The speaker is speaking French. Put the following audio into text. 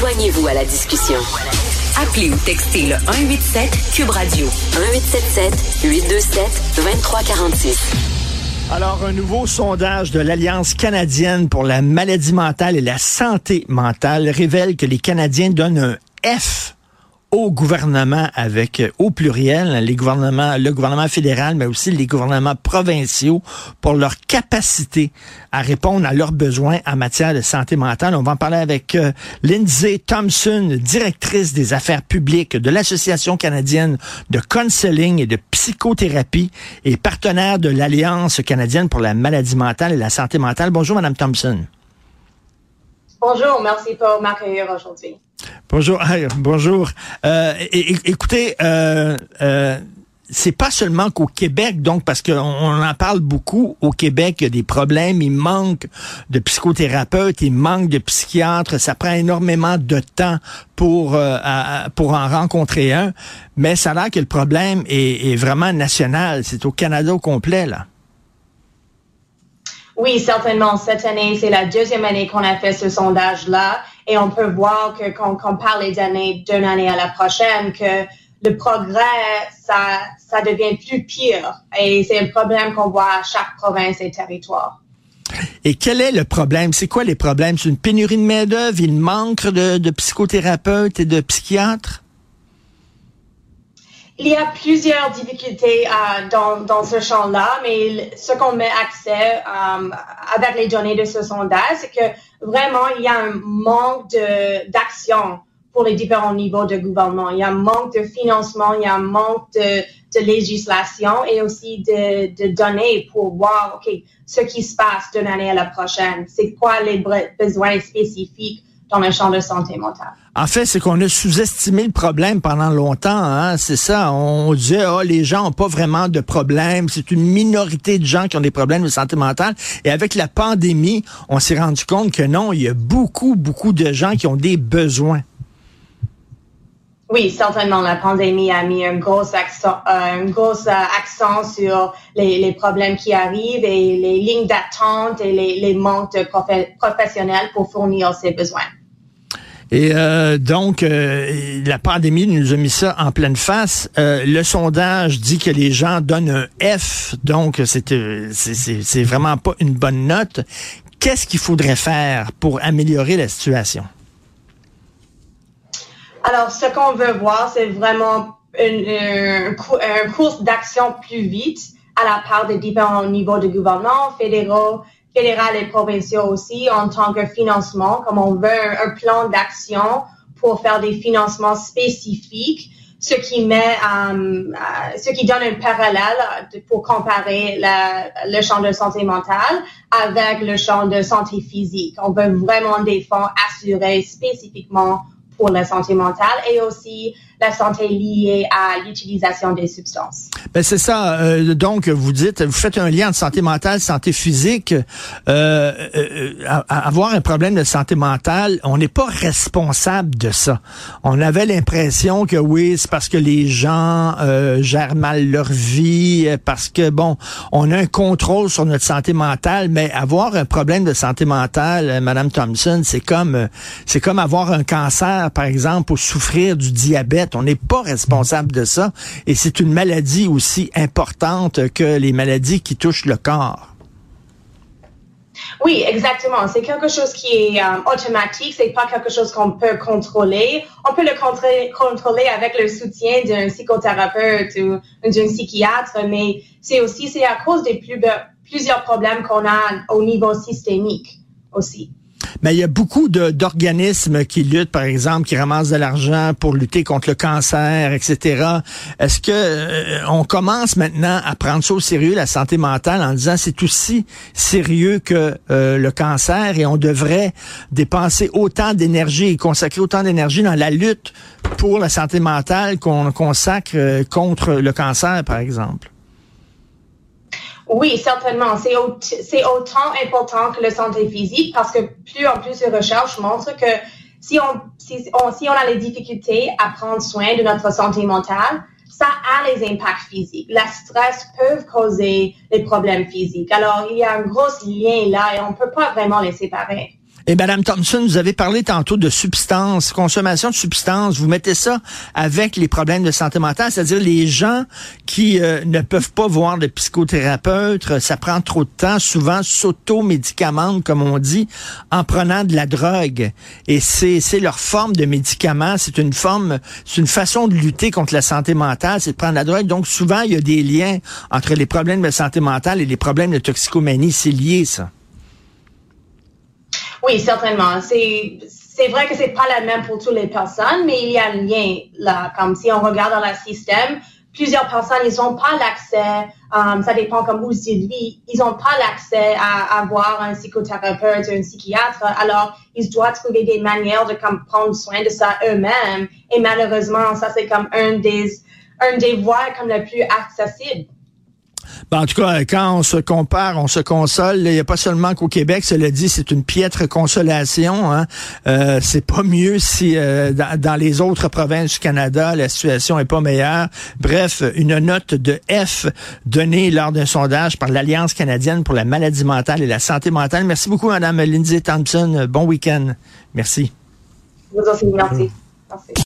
Joignez-vous à la discussion. Appelez ou textez le 187 Cube Radio 1877 827 2346. Alors, un nouveau sondage de l'Alliance canadienne pour la maladie mentale et la santé mentale révèle que les Canadiens donnent un F au gouvernement avec euh, au pluriel les gouvernements le gouvernement fédéral mais aussi les gouvernements provinciaux pour leur capacité à répondre à leurs besoins en matière de santé mentale. On va en parler avec euh, Lindsay Thompson, directrice des affaires publiques de l'Association canadienne de counseling et de psychothérapie et partenaire de l'Alliance canadienne pour la maladie mentale et la santé mentale. Bonjour madame Thompson. Bonjour, merci pour m'accueillir aujourd'hui. Bonjour, bonjour. Euh, écoutez, euh, euh, c'est pas seulement qu'au Québec, donc parce qu'on en parle beaucoup au Québec, il y a des problèmes, il manque de psychothérapeutes, il manque de psychiatres, ça prend énormément de temps pour en rencontrer un, mais ça a l'air que le problème est, est vraiment national, c'est au Canada au complet là. Oui, certainement. Cette année, c'est la deuxième année qu'on a fait ce sondage-là et on peut voir que quand on parle les années d'une année à la prochaine, que le progrès, ça, ça devient plus pire. Et c'est un problème qu'on voit à chaque province et territoire. Et quel est le problème? C'est quoi les problèmes? C'est une pénurie de main-d'œuvre? Il manque de, de psychothérapeutes et de psychiatres? Il y a plusieurs difficultés euh, dans, dans, ce champ-là, mais ce qu'on met accès euh, avec les données de ce sondage, c'est que vraiment, il y a un manque d'action pour les différents niveaux de gouvernement. Il y a un manque de financement, il y a un manque de, de législation et aussi de, de, données pour voir, ce qui se passe d'une année à la prochaine. C'est quoi les besoins spécifiques dans le champ de santé mentale. En fait, c'est qu'on a sous-estimé le problème pendant longtemps. Hein? C'est ça. On disait, oh, les gens n'ont pas vraiment de problème. C'est une minorité de gens qui ont des problèmes de santé mentale. Et avec la pandémie, on s'est rendu compte que non, il y a beaucoup, beaucoup de gens qui ont des besoins. Oui, certainement. La pandémie a mis un gros accent, euh, un gros euh, accent sur les, les, problèmes qui arrivent et les lignes d'attente et les, les manques de professionnels pour fournir ces besoins. Et euh, donc, euh, la pandémie nous a mis ça en pleine face. Euh, le sondage dit que les gens donnent un F, donc c'est vraiment pas une bonne note. Qu'est-ce qu'il faudrait faire pour améliorer la situation? Alors, ce qu'on veut voir, c'est vraiment une, une, une course d'action plus vite à la part des différents niveaux de gouvernement, fédéraux, fédéral et provinciaux aussi en tant que financement, comme on veut un, plan d'action pour faire des financements spécifiques, ce qui met, euh, euh, ce qui donne un parallèle pour comparer le champ de santé mentale avec le champ de santé physique. On veut vraiment des fonds assurés spécifiquement pour la santé mentale et aussi la santé liée à l'utilisation des substances. Ben c'est ça. Euh, donc, vous dites, vous faites un lien entre santé mentale, santé physique. Euh, euh, avoir un problème de santé mentale, on n'est pas responsable de ça. On avait l'impression que oui, c'est parce que les gens gèrent mal leur vie, parce que bon, on a un contrôle sur notre santé mentale, mais avoir un problème de santé mentale, Madame Thompson, c'est comme c'est comme avoir un cancer, par exemple, ou souffrir du diabète on n'est pas responsable de ça. Et c'est une maladie aussi importante que les maladies qui touchent le corps. Oui, exactement. C'est quelque chose qui est euh, automatique. C'est pas quelque chose qu'on peut contrôler. On peut le contrôler, avec le soutien d'un psychothérapeute ou d'un psychiatre, mais c'est aussi c'est à cause des plusieurs problèmes qu'on a au niveau systémique aussi. Mais il y a beaucoup d'organismes qui luttent, par exemple, qui ramassent de l'argent pour lutter contre le cancer, etc. Est-ce que euh, on commence maintenant à prendre ça au sérieux, la santé mentale, en disant c'est aussi sérieux que euh, le cancer et on devrait dépenser autant d'énergie et consacrer autant d'énergie dans la lutte pour la santé mentale qu'on consacre euh, contre le cancer, par exemple? Oui, certainement. C'est autant important que la santé physique parce que plus en plus de recherches montrent que si on, a les difficultés à prendre soin de notre santé mentale, ça a les impacts physiques. La stress peut causer des problèmes physiques. Alors, il y a un gros lien là et on peut pas vraiment les séparer. Et Madame Thompson, vous avez parlé tantôt de substances, consommation de substances. Vous mettez ça avec les problèmes de santé mentale, c'est-à-dire les gens qui euh, ne peuvent pas voir de psychothérapeute, ça prend trop de temps, souvent s'auto-médicamentent, comme on dit, en prenant de la drogue. Et c'est leur forme de médicament, c'est une forme, c'est une façon de lutter contre la santé mentale, c'est de prendre la drogue. Donc souvent, il y a des liens entre les problèmes de santé mentale et les problèmes de toxicomanie. C'est lié, ça. Oui, certainement. C'est, vrai que c'est pas la même pour toutes les personnes, mais il y a un lien là. Comme si on regarde dans le système, plusieurs personnes, ils n'ont pas l'accès, um, ça dépend comme vous de vie, ils n'ont pas l'accès à avoir un psychothérapeute ou un psychiatre. Alors, ils doivent trouver des manières de comme, prendre soin de ça eux-mêmes. Et malheureusement, ça, c'est comme un des, un des voies comme le plus accessible. Ben, en tout cas, quand on se compare, on se console. Il n'y a pas seulement qu'au Québec, cela dit, c'est une piètre consolation. Hein. Euh, c'est pas mieux si euh, dans, les autres provinces du Canada, la situation est pas meilleure. Bref, une note de F donnée lors d'un sondage par l'Alliance canadienne pour la maladie mentale et la santé mentale. Merci beaucoup, Madame Lindsay Thompson. Bon week-end. Merci. Merci. merci.